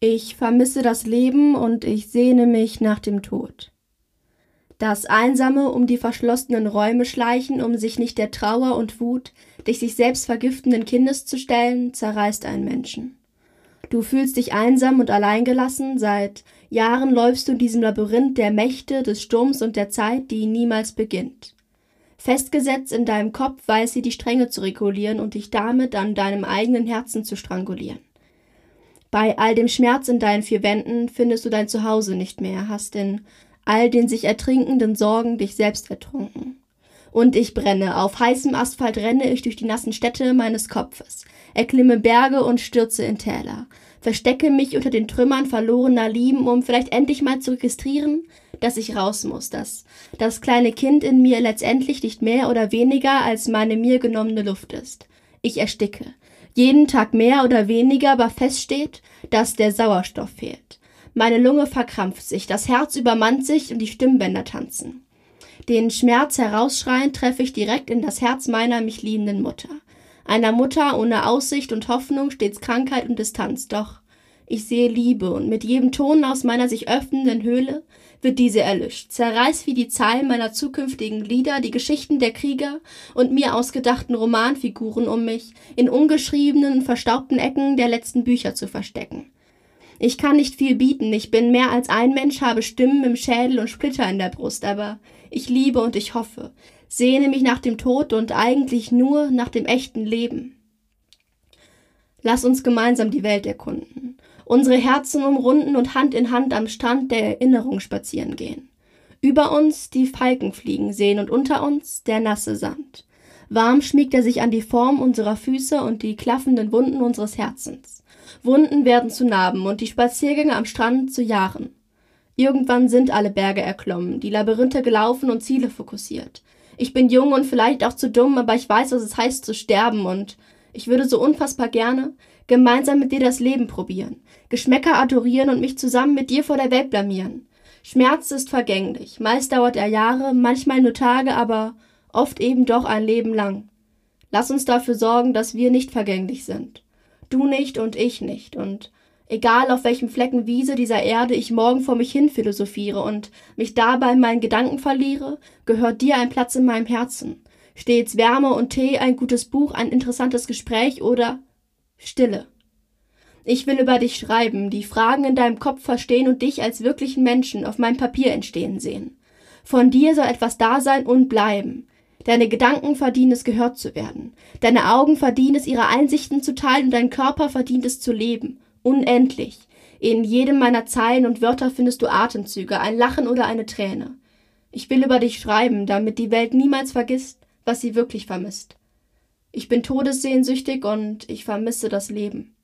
Ich vermisse das Leben und ich sehne mich nach dem Tod. Das Einsame um die verschlossenen Räume schleichen, um sich nicht der Trauer und Wut des sich selbst vergiftenden Kindes zu stellen, zerreißt einen Menschen. Du fühlst dich einsam und alleingelassen, seit Jahren läufst du in diesem Labyrinth der Mächte, des Sturms und der Zeit, die niemals beginnt. Festgesetzt in deinem Kopf weiß sie die Stränge zu regulieren und dich damit an deinem eigenen Herzen zu strangulieren. Bei all dem Schmerz in deinen vier Wänden findest du dein Zuhause nicht mehr, hast in all den sich ertrinkenden Sorgen dich selbst ertrunken. Und ich brenne, auf heißem Asphalt renne ich durch die nassen Städte meines Kopfes, erklimme Berge und stürze in Täler, verstecke mich unter den Trümmern verlorener Lieben, um vielleicht endlich mal zu registrieren, dass ich raus muss, dass das kleine Kind in mir letztendlich nicht mehr oder weniger als meine mir genommene Luft ist. Ich ersticke. Jeden Tag mehr oder weniger, aber feststeht, dass der Sauerstoff fehlt. Meine Lunge verkrampft sich, das Herz übermannt sich und die Stimmbänder tanzen. Den Schmerz herausschreiend treffe ich direkt in das Herz meiner mich liebenden Mutter. Einer Mutter ohne Aussicht und Hoffnung, stets Krankheit und Distanz. Doch ich sehe Liebe und mit jedem Ton aus meiner sich öffnenden Höhle wird diese erlischt, zerreißt wie die Zeilen meiner zukünftigen Lieder die Geschichten der Krieger und mir ausgedachten Romanfiguren, um mich in ungeschriebenen verstaubten Ecken der letzten Bücher zu verstecken. Ich kann nicht viel bieten, ich bin mehr als ein Mensch, habe Stimmen im Schädel und Splitter in der Brust, aber ich liebe und ich hoffe, sehne mich nach dem Tod und eigentlich nur nach dem echten Leben. Lass uns gemeinsam die Welt erkunden, unsere Herzen umrunden und Hand in Hand am Strand der Erinnerung spazieren gehen. Über uns die Falken fliegen sehen und unter uns der nasse Sand. Warm schmiegt er sich an die Form unserer Füße und die klaffenden Wunden unseres Herzens. Wunden werden zu Narben und die Spaziergänge am Strand zu Jahren. Irgendwann sind alle Berge erklommen, die Labyrinthe gelaufen und Ziele fokussiert. Ich bin jung und vielleicht auch zu dumm, aber ich weiß, was es heißt zu sterben und ich würde so unfassbar gerne gemeinsam mit dir das Leben probieren, Geschmäcker adorieren und mich zusammen mit dir vor der Welt blamieren. Schmerz ist vergänglich, meist dauert er Jahre, manchmal nur Tage, aber oft eben doch ein Leben lang. Lass uns dafür sorgen, dass wir nicht vergänglich sind. Du nicht und ich nicht. Und egal auf welchem Flecken Wiese dieser Erde ich morgen vor mich hin philosophiere und mich dabei in meinen Gedanken verliere, gehört dir ein Platz in meinem Herzen. Stets Wärme und Tee, ein gutes Buch, ein interessantes Gespräch oder Stille. Ich will über dich schreiben, die Fragen in deinem Kopf verstehen und dich als wirklichen Menschen auf meinem Papier entstehen sehen. Von dir soll etwas da sein und bleiben. Deine Gedanken verdienen es gehört zu werden. Deine Augen verdienen es, ihre Einsichten zu teilen und dein Körper verdient es zu leben. Unendlich. In jedem meiner Zeilen und Wörter findest du Atemzüge, ein Lachen oder eine Träne. Ich will über dich schreiben, damit die Welt niemals vergisst, was sie wirklich vermisst. Ich bin todessehnsüchtig und ich vermisse das Leben.